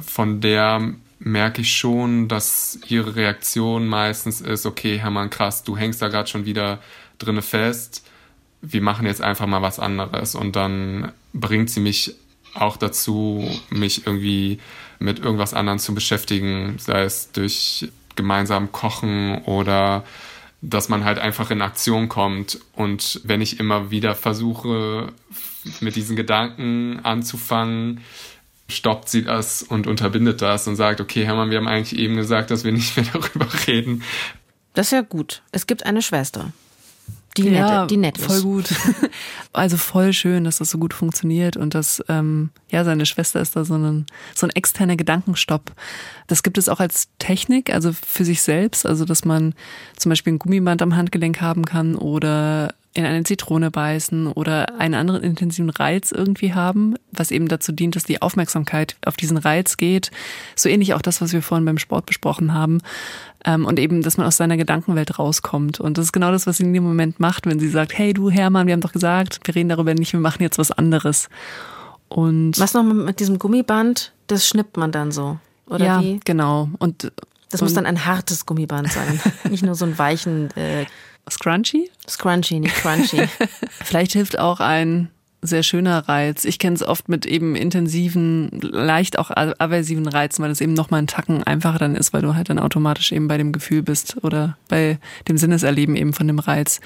Speaker 2: von der merke ich schon, dass ihre Reaktion meistens ist, okay, Hermann, krass, du hängst da gerade schon wieder drinne fest. Wir machen jetzt einfach mal was anderes. Und dann bringt sie mich auch dazu, mich irgendwie mit irgendwas anderem zu beschäftigen, sei es durch gemeinsam Kochen oder dass man halt einfach in Aktion kommt. Und wenn ich immer wieder versuche, mit diesen Gedanken anzufangen, stoppt sie das und unterbindet das und sagt, okay, Hermann, wir haben eigentlich eben gesagt, dass wir nicht mehr darüber reden.
Speaker 3: Das ist ja gut. Es gibt eine Schwester. Die, ja, nett, die nett
Speaker 4: ist. Voll gut. Also voll schön, dass das so gut funktioniert und dass, ähm, ja, seine Schwester ist da so ein, so ein externer Gedankenstopp. Das gibt es auch als Technik, also für sich selbst, also dass man zum Beispiel ein Gummiband am Handgelenk haben kann oder in eine Zitrone beißen oder einen anderen intensiven Reiz irgendwie haben, was eben dazu dient, dass die Aufmerksamkeit auf diesen Reiz geht. So ähnlich auch das, was wir vorhin beim Sport besprochen haben. Ähm, und eben, dass man aus seiner Gedankenwelt rauskommt. Und das ist genau das, was sie in dem Moment macht, wenn sie sagt, hey du Hermann, wir haben doch gesagt, wir reden darüber nicht, wir machen jetzt was anderes. Und
Speaker 3: was noch mit diesem Gummiband, das schnippt man dann so, oder
Speaker 4: ja,
Speaker 3: wie?
Speaker 4: genau. Und
Speaker 3: das muss dann ein hartes Gummiband sein, nicht nur so ein weichen äh,
Speaker 4: Scrunchy?
Speaker 3: Scrunchy, nicht crunchy.
Speaker 4: Vielleicht hilft auch ein sehr schöner Reiz. Ich kenne es oft mit eben intensiven, leicht auch aversiven Reizen, weil es eben nochmal einen Tacken einfacher dann ist, weil du halt dann automatisch eben bei dem Gefühl bist oder bei dem Sinneserleben eben von dem Reiz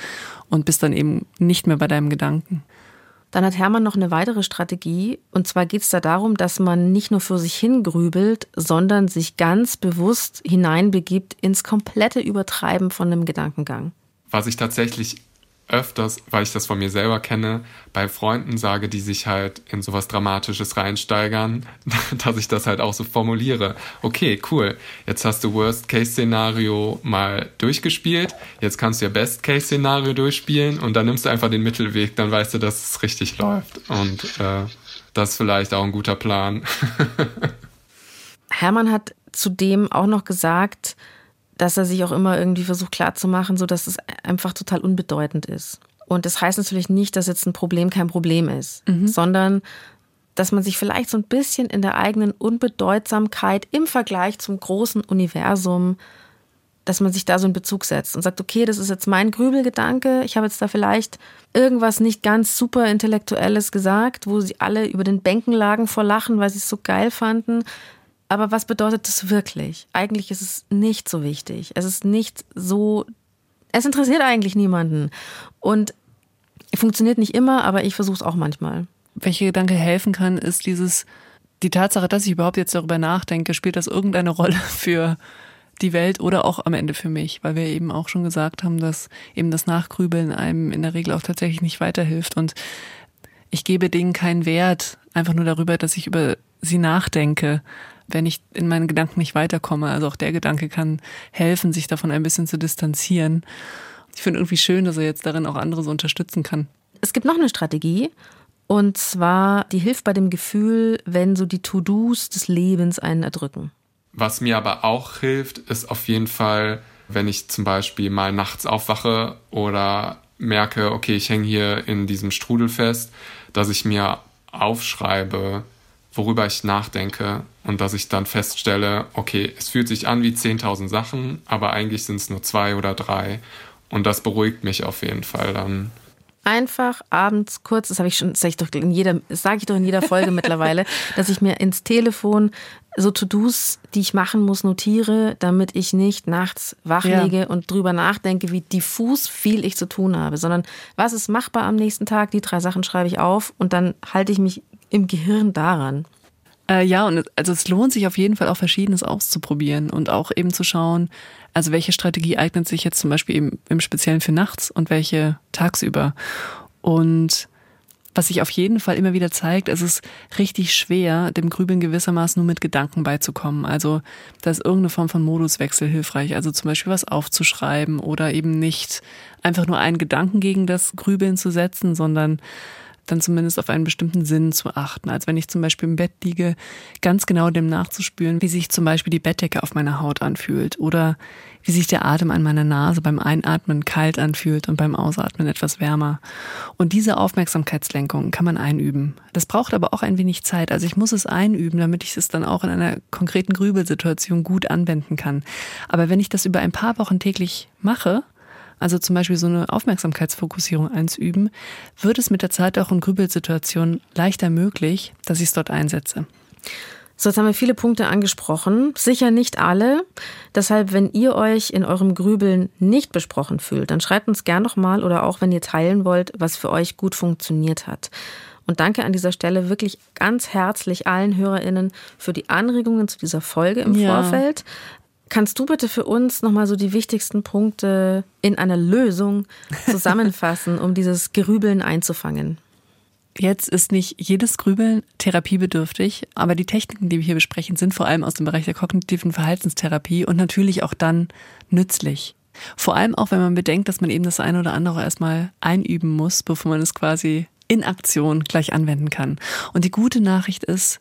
Speaker 4: und bist dann eben nicht mehr bei deinem Gedanken.
Speaker 3: Dann hat Hermann noch eine weitere Strategie. Und zwar geht es da darum, dass man nicht nur für sich hingrübelt, sondern sich ganz bewusst hineinbegibt ins komplette Übertreiben von einem Gedankengang
Speaker 2: was ich tatsächlich öfters, weil ich das von mir selber kenne, bei Freunden sage, die sich halt in sowas Dramatisches reinsteigern, dass ich das halt auch so formuliere. Okay, cool. Jetzt hast du Worst-Case-Szenario mal durchgespielt. Jetzt kannst du ja Best-Case-Szenario durchspielen und dann nimmst du einfach den Mittelweg. Dann weißt du, dass es richtig läuft. Und äh, das ist vielleicht auch ein guter Plan.
Speaker 3: Hermann hat zudem auch noch gesagt, dass er sich auch immer irgendwie versucht klarzumachen, so dass es einfach total unbedeutend ist. Und das heißt natürlich nicht, dass jetzt ein Problem kein Problem ist, mhm. sondern dass man sich vielleicht so ein bisschen in der eigenen Unbedeutsamkeit im Vergleich zum großen Universum, dass man sich da so einen Bezug setzt und sagt, okay, das ist jetzt mein Grübelgedanke, ich habe jetzt da vielleicht irgendwas nicht ganz super intellektuelles gesagt, wo sie alle über den Bänken lagen vor Lachen, weil sie es so geil fanden. Aber was bedeutet das wirklich? Eigentlich ist es nicht so wichtig. Es ist nicht so. Es interessiert eigentlich niemanden. Und funktioniert nicht immer, aber ich versuche es auch manchmal.
Speaker 4: Welcher Gedanke helfen kann, ist dieses, die Tatsache, dass ich überhaupt jetzt darüber nachdenke, spielt das irgendeine Rolle für die Welt oder auch am Ende für mich, weil wir eben auch schon gesagt haben, dass eben das Nachgrübeln einem in der Regel auch tatsächlich nicht weiterhilft und ich gebe Dingen keinen Wert, einfach nur darüber, dass ich über sie nachdenke, wenn ich in meinen Gedanken nicht weiterkomme. Also auch der Gedanke kann helfen, sich davon ein bisschen zu distanzieren. Ich finde irgendwie schön, dass er jetzt darin auch andere so unterstützen kann.
Speaker 3: Es gibt noch eine Strategie, und zwar, die hilft bei dem Gefühl, wenn so die To-Dos des Lebens einen erdrücken.
Speaker 2: Was mir aber auch hilft, ist auf jeden Fall, wenn ich zum Beispiel mal nachts aufwache oder merke, okay, ich hänge hier in diesem Strudel fest, dass ich mir aufschreibe, worüber ich nachdenke und dass ich dann feststelle, okay, es fühlt sich an wie 10.000 Sachen, aber eigentlich sind es nur zwei oder drei. Und das beruhigt mich auf jeden Fall dann.
Speaker 3: Einfach abends kurz, das habe ich schon, das sage ich doch in jeder, sage ich doch in jeder Folge mittlerweile, dass ich mir ins Telefon so To-Dos, die ich machen muss, notiere, damit ich nicht nachts wach liege ja. und drüber nachdenke, wie diffus viel ich zu tun habe, sondern was ist machbar am nächsten Tag, die drei Sachen schreibe ich auf und dann halte ich mich im Gehirn daran.
Speaker 4: Äh, ja, und also es lohnt sich auf jeden Fall auch Verschiedenes auszuprobieren und auch eben zu schauen, also welche Strategie eignet sich jetzt zum Beispiel eben im Speziellen für nachts und welche tagsüber. Und was sich auf jeden Fall immer wieder zeigt, es ist richtig schwer, dem Grübeln gewissermaßen nur mit Gedanken beizukommen. Also da ist irgendeine Form von Moduswechsel hilfreich. Also zum Beispiel was aufzuschreiben oder eben nicht einfach nur einen Gedanken gegen das Grübeln zu setzen, sondern dann zumindest auf einen bestimmten Sinn zu achten. Als wenn ich zum Beispiel im Bett liege, ganz genau dem nachzuspüren, wie sich zum Beispiel die Bettdecke auf meiner Haut anfühlt oder wie sich der Atem an meiner Nase beim Einatmen kalt anfühlt und beim Ausatmen etwas wärmer. Und diese Aufmerksamkeitslenkung kann man einüben. Das braucht aber auch ein wenig Zeit. Also ich muss es einüben, damit ich es dann auch in einer konkreten Grübelsituation gut anwenden kann. Aber wenn ich das über ein paar Wochen täglich mache, also zum Beispiel so eine Aufmerksamkeitsfokussierung einzuüben, wird es mit der Zeit auch in Grübelsituationen leichter möglich, dass ich es dort einsetze.
Speaker 3: So, jetzt haben wir viele Punkte angesprochen, sicher nicht alle. Deshalb, wenn ihr euch in eurem Grübeln nicht besprochen fühlt, dann schreibt uns gern noch mal oder auch wenn ihr teilen wollt, was für euch gut funktioniert hat. Und danke an dieser Stelle wirklich ganz herzlich allen HörerInnen für die Anregungen zu dieser Folge im ja. Vorfeld. Kannst du bitte für uns nochmal so die wichtigsten Punkte in einer Lösung zusammenfassen, um dieses Gerübeln einzufangen?
Speaker 4: Jetzt ist nicht jedes Grübeln therapiebedürftig, aber die Techniken, die wir hier besprechen, sind vor allem aus dem Bereich der kognitiven Verhaltenstherapie und natürlich auch dann nützlich. Vor allem auch, wenn man bedenkt, dass man eben das eine oder andere erstmal einüben muss, bevor man es quasi in Aktion gleich anwenden kann. Und die gute Nachricht ist,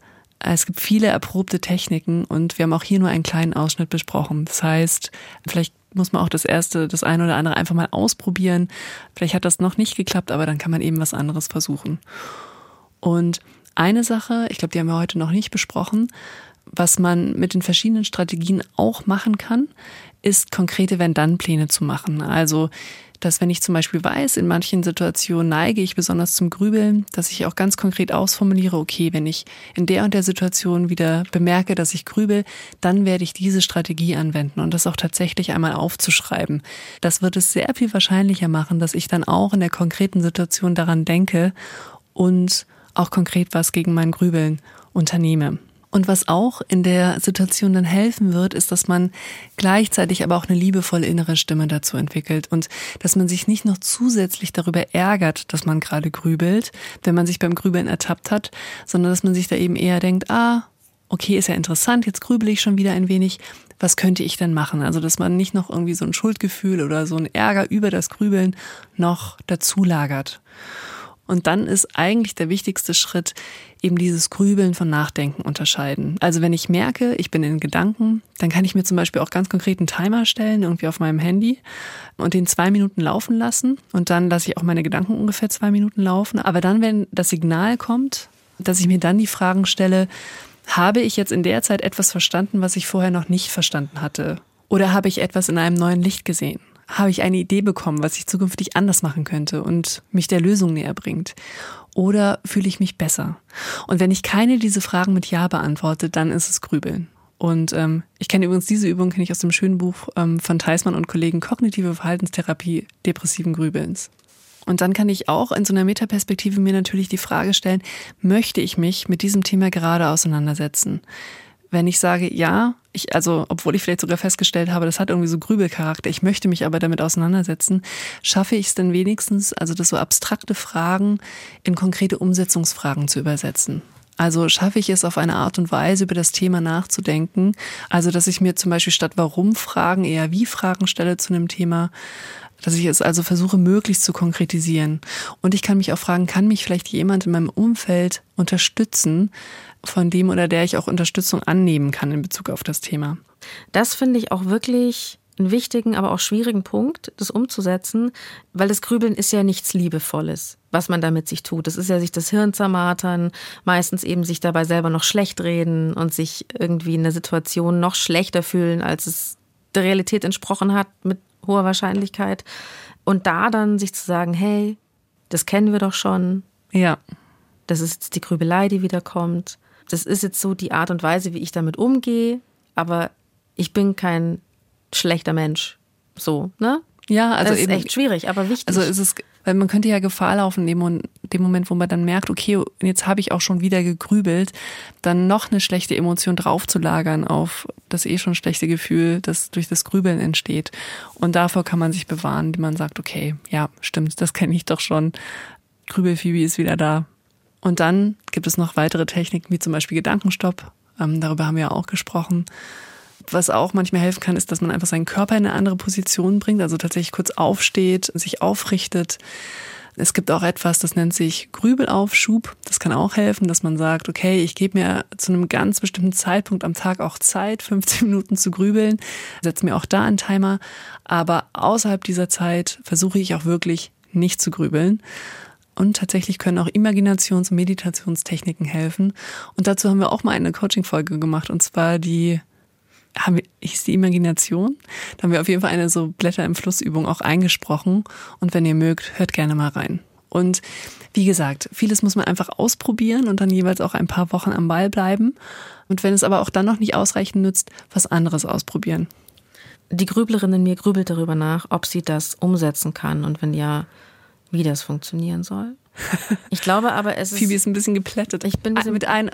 Speaker 4: es gibt viele erprobte Techniken und wir haben auch hier nur einen kleinen Ausschnitt besprochen. Das heißt, vielleicht muss man auch das erste, das eine oder andere einfach mal ausprobieren. Vielleicht hat das noch nicht geklappt, aber dann kann man eben was anderes versuchen. Und eine Sache, ich glaube, die haben wir heute noch nicht besprochen, was man mit den verschiedenen Strategien auch machen kann, ist konkrete Wenn-Dann-Pläne zu machen. Also dass wenn ich zum Beispiel weiß, in manchen Situationen neige ich besonders zum Grübeln, dass ich auch ganz konkret ausformuliere, okay, wenn ich in der und der Situation wieder bemerke, dass ich grübel, dann werde ich diese Strategie anwenden und das auch tatsächlich einmal aufzuschreiben. Das wird es sehr viel wahrscheinlicher machen, dass ich dann auch in der konkreten Situation daran denke und auch konkret was gegen mein Grübeln unternehme. Und was auch in der Situation dann helfen wird, ist, dass man gleichzeitig aber auch eine liebevolle innere Stimme dazu entwickelt und dass man sich nicht noch zusätzlich darüber ärgert, dass man gerade grübelt, wenn man sich beim Grübeln ertappt hat, sondern dass man sich da eben eher denkt, ah, okay, ist ja interessant, jetzt grübel ich schon wieder ein wenig, was könnte ich denn machen? Also, dass man nicht noch irgendwie so ein Schuldgefühl oder so ein Ärger über das Grübeln noch dazu lagert. Und dann ist eigentlich der wichtigste Schritt eben dieses Grübeln von Nachdenken unterscheiden. Also wenn ich merke, ich bin in Gedanken, dann kann ich mir zum Beispiel auch ganz konkret einen Timer stellen, irgendwie auf meinem Handy und den zwei Minuten laufen lassen. Und dann lasse ich auch meine Gedanken ungefähr zwei Minuten laufen. Aber dann, wenn das Signal kommt, dass ich mir dann die Fragen stelle, habe ich jetzt in der Zeit etwas verstanden, was ich vorher noch nicht verstanden hatte? Oder habe ich etwas in einem neuen Licht gesehen? Habe ich eine Idee bekommen, was ich zukünftig anders machen könnte und mich der Lösung näher bringt? Oder fühle ich mich besser? Und wenn ich keine dieser Fragen mit Ja beantworte, dann ist es Grübeln. Und ähm, ich kenne übrigens diese Übung, kenne ich aus dem schönen Buch ähm, von Theismann und Kollegen Kognitive Verhaltenstherapie depressiven Grübelns. Und dann kann ich auch in so einer Metaperspektive mir natürlich die Frage stellen, möchte ich mich mit diesem Thema gerade auseinandersetzen? Wenn ich sage, ja, ich, also, obwohl ich vielleicht sogar festgestellt habe, das hat irgendwie so Grübelcharakter, ich möchte mich aber damit auseinandersetzen, schaffe ich es denn wenigstens, also das so abstrakte Fragen in konkrete Umsetzungsfragen zu übersetzen? Also schaffe ich es auf eine Art und Weise, über das Thema nachzudenken. Also, dass ich mir zum Beispiel statt warum Fragen eher wie Fragen stelle zu einem Thema, dass ich es also versuche, möglichst zu konkretisieren. Und ich kann mich auch fragen, kann mich vielleicht jemand in meinem Umfeld unterstützen, von dem oder der ich auch Unterstützung annehmen kann in Bezug auf das Thema?
Speaker 3: Das finde ich auch wirklich einen wichtigen, aber auch schwierigen Punkt, das umzusetzen, weil das Grübeln ist ja nichts Liebevolles, was man damit sich tut. Das ist ja sich das Hirn zermartern, meistens eben sich dabei selber noch schlecht reden und sich irgendwie in der Situation noch schlechter fühlen, als es der Realität entsprochen hat, mit hoher Wahrscheinlichkeit. Und da dann sich zu sagen, hey, das kennen wir doch schon.
Speaker 4: Ja.
Speaker 3: Das ist jetzt die Grübelei, die wiederkommt. Das ist jetzt so die Art und Weise, wie ich damit umgehe. Aber ich bin kein schlechter Mensch. So, ne?
Speaker 4: Ja, also
Speaker 3: das ist
Speaker 4: eben,
Speaker 3: echt schwierig, aber wichtig.
Speaker 4: Also ist es, weil man könnte ja Gefahr laufen, in dem Moment, wo man dann merkt, okay, jetzt habe ich auch schon wieder gegrübelt, dann noch eine schlechte Emotion draufzulagern auf das eh schon schlechte Gefühl, das durch das Grübeln entsteht. Und davor kann man sich bewahren, indem man sagt, okay, ja, stimmt, das kenne ich doch schon. Grübelfibi ist wieder da. Und dann gibt es noch weitere Techniken, wie zum Beispiel Gedankenstopp. Ähm, darüber haben wir ja auch gesprochen. Was auch manchmal helfen kann, ist, dass man einfach seinen Körper in eine andere Position bringt, also tatsächlich kurz aufsteht, sich aufrichtet. Es gibt auch etwas, das nennt sich Grübelaufschub. Das kann auch helfen, dass man sagt, okay, ich gebe mir zu einem ganz bestimmten Zeitpunkt am Tag auch Zeit, 15 Minuten zu grübeln, setze mir auch da einen Timer. Aber außerhalb dieser Zeit versuche ich auch wirklich nicht zu grübeln. Und tatsächlich können auch Imaginations- und Meditationstechniken helfen. Und dazu haben wir auch mal eine Coaching-Folge gemacht, und zwar die haben wir, hieß die Imagination. Da haben wir auf jeden Fall eine so Blätter im Flussübung auch eingesprochen. Und wenn ihr mögt, hört gerne mal rein. Und wie gesagt, vieles muss man einfach ausprobieren und dann jeweils auch ein paar Wochen am Ball bleiben. Und wenn es aber auch dann noch nicht ausreichend nützt, was anderes ausprobieren.
Speaker 3: Die Grüblerin in mir grübelt darüber nach, ob sie das umsetzen kann und wenn ja, wie das funktionieren soll. Ich glaube aber, es ist.
Speaker 4: Phoebe ist ein bisschen geplättet.
Speaker 3: Ich bin ein bisschen
Speaker 4: mit, ein,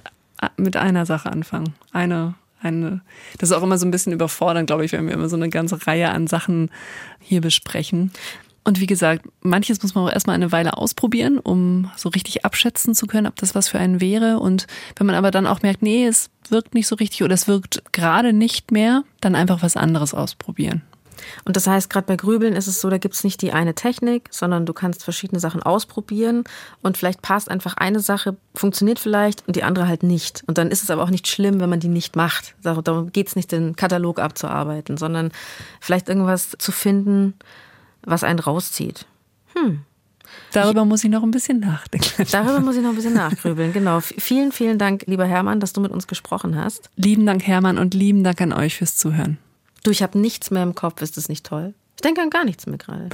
Speaker 4: mit einer Sache anfangen. Eine eine, das ist auch immer so ein bisschen überfordernd, glaube ich, wenn wir immer so eine ganze Reihe an Sachen hier besprechen. Und wie gesagt, manches muss man auch erstmal eine Weile ausprobieren, um so richtig abschätzen zu können, ob das was für einen wäre. Und wenn man aber dann auch merkt, nee, es wirkt nicht so richtig oder es wirkt gerade nicht mehr, dann einfach was anderes ausprobieren.
Speaker 3: Und das heißt, gerade bei Grübeln ist es so, da gibt es nicht die eine Technik, sondern du kannst verschiedene Sachen ausprobieren und vielleicht passt einfach eine Sache, funktioniert vielleicht und die andere halt nicht. Und dann ist es aber auch nicht schlimm, wenn man die nicht macht. Darum geht es nicht, den Katalog abzuarbeiten, sondern vielleicht irgendwas zu finden, was einen rauszieht. Hm.
Speaker 4: Darüber ich, muss ich noch ein bisschen nachdenken.
Speaker 3: Darüber muss ich noch ein bisschen nachgrübeln, genau. Vielen, vielen Dank, lieber Hermann, dass du mit uns gesprochen hast.
Speaker 4: Lieben Dank, Hermann, und lieben Dank an euch fürs Zuhören.
Speaker 3: Du, ich habe nichts mehr im Kopf, ist das nicht toll? Ich denke an gar nichts mehr gerade.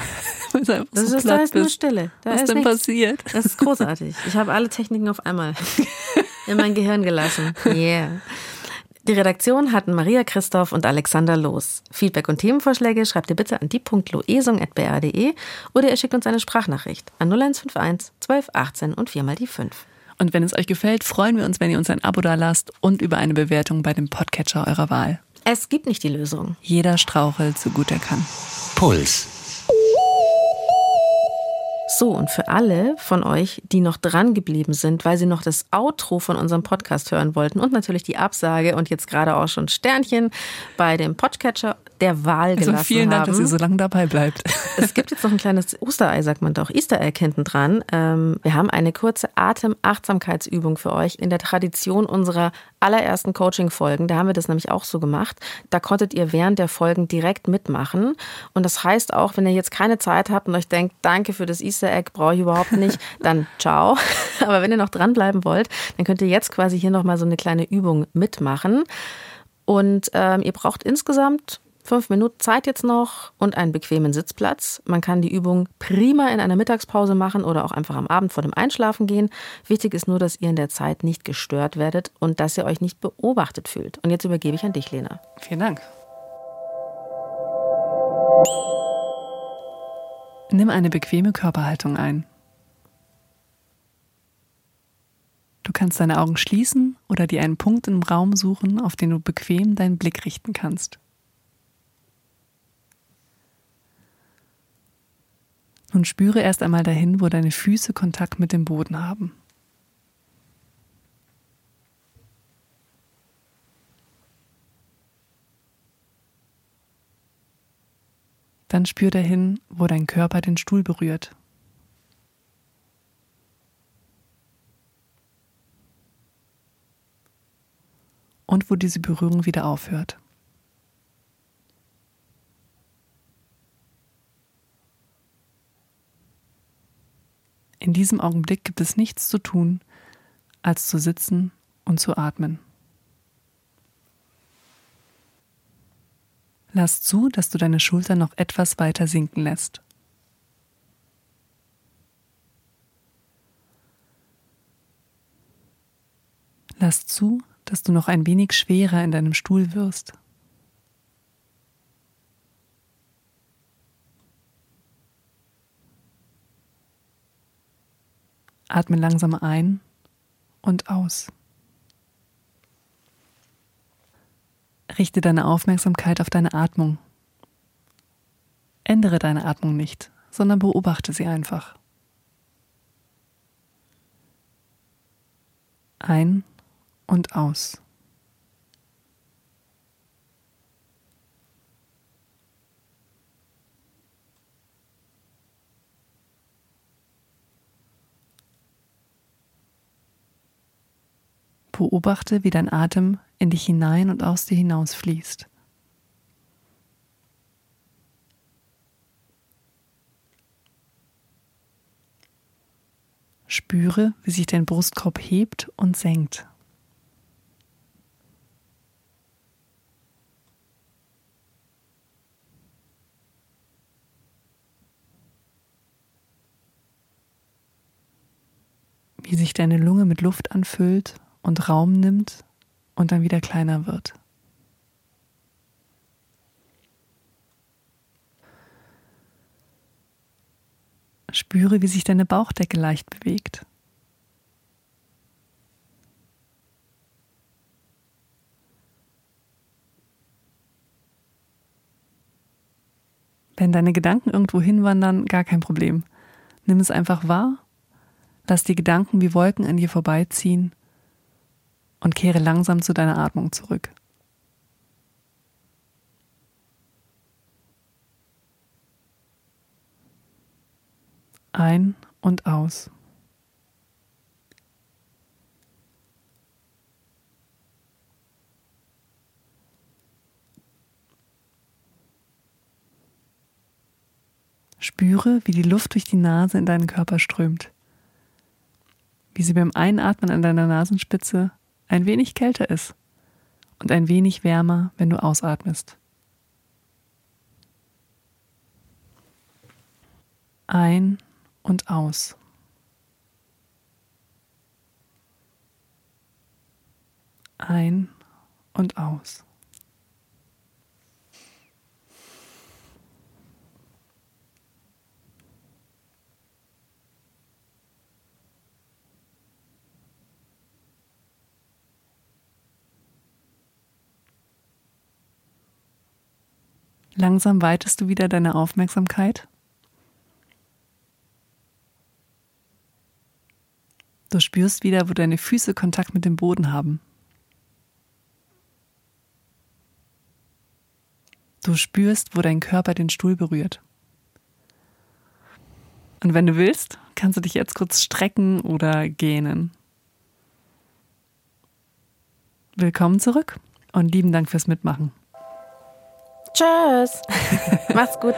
Speaker 4: das
Speaker 3: ist, da ist nur Stille. Da
Speaker 4: Was
Speaker 3: ist
Speaker 4: denn
Speaker 3: nichts.
Speaker 4: passiert?
Speaker 3: Das ist großartig. Ich habe alle Techniken auf einmal in mein Gehirn gelassen. Yeah. Die Redaktion hatten Maria Christoph und Alexander Loos. Feedback und Themenvorschläge schreibt ihr bitte an die.loesung.br.de oder ihr schickt uns eine Sprachnachricht an 0151 12 18 und viermal die 5.
Speaker 4: Und wenn es euch gefällt, freuen wir uns, wenn ihr uns ein Abo da lasst und über eine Bewertung bei dem Podcatcher eurer Wahl.
Speaker 3: Es gibt nicht die Lösung.
Speaker 4: Jeder strauchelt so gut er kann.
Speaker 1: Puls.
Speaker 3: So, und für alle von euch, die noch dran geblieben sind, weil sie noch das Outro von unserem Podcast hören wollten und natürlich die Absage und jetzt gerade auch schon Sternchen bei dem Podcatcher der Wahl
Speaker 4: also
Speaker 3: gelassen
Speaker 4: vielen Dank,
Speaker 3: haben.
Speaker 4: dass ihr so lange dabei bleibt.
Speaker 3: Es gibt jetzt noch ein kleines Osterei, sagt man doch, Easter Egg hinten dran. Ähm, wir haben eine kurze Atem-Achtsamkeitsübung für euch in der Tradition unserer allerersten Coaching-Folgen. Da haben wir das nämlich auch so gemacht. Da konntet ihr während der Folgen direkt mitmachen. Und das heißt auch, wenn ihr jetzt keine Zeit habt und euch denkt, danke für das Easter Egg, brauche ich überhaupt nicht, dann ciao. Aber wenn ihr noch dranbleiben wollt, dann könnt ihr jetzt quasi hier nochmal so eine kleine Übung mitmachen. Und ähm, ihr braucht insgesamt fünf Minuten Zeit jetzt noch und einen bequemen Sitzplatz. Man kann die Übung prima in einer Mittagspause machen oder auch einfach am Abend vor dem Einschlafen gehen. Wichtig ist nur, dass ihr in der Zeit nicht gestört werdet und dass ihr euch nicht beobachtet fühlt. Und jetzt übergebe ich an dich, Lena.
Speaker 4: Vielen Dank. Nimm eine bequeme Körperhaltung ein. Du kannst deine Augen schließen oder dir einen Punkt im Raum suchen, auf den du bequem deinen Blick richten kannst. Nun spüre erst einmal dahin, wo deine Füße Kontakt mit dem Boden haben. Dann spür dahin, wo dein Körper den Stuhl berührt. Und wo diese Berührung wieder aufhört. In diesem Augenblick gibt es nichts zu tun, als zu sitzen und zu atmen. Lass zu, dass du deine Schultern noch etwas weiter sinken lässt. Lass zu, dass du noch ein wenig schwerer in deinem Stuhl wirst. Atme langsam ein und aus. Richte deine Aufmerksamkeit auf deine Atmung. Ändere deine Atmung nicht, sondern beobachte sie einfach. Ein und aus. Beobachte, wie dein Atem in dich hinein und aus dir hinaus fließt. Spüre, wie sich dein Brustkorb hebt und senkt. Wie sich deine Lunge mit Luft anfüllt und Raum nimmt und dann wieder kleiner wird. Spüre, wie sich deine Bauchdecke leicht bewegt. Wenn deine Gedanken irgendwo hinwandern, gar kein Problem. Nimm es einfach wahr, lass die Gedanken wie Wolken an dir vorbeiziehen und kehre langsam zu deiner Atmung zurück. Ein und aus. Spüre, wie die Luft durch die Nase in deinen Körper strömt, wie sie beim Einatmen an deiner Nasenspitze ein wenig kälter ist und ein wenig wärmer, wenn du ausatmest. Ein und aus. Ein und aus. Langsam weitest du wieder deine Aufmerksamkeit. Du spürst wieder, wo deine Füße Kontakt mit dem Boden haben. Du spürst, wo dein Körper den Stuhl berührt. Und wenn du willst, kannst du dich jetzt kurz strecken oder gähnen. Willkommen zurück und lieben Dank fürs Mitmachen.
Speaker 3: Tschüss. Mach's gut.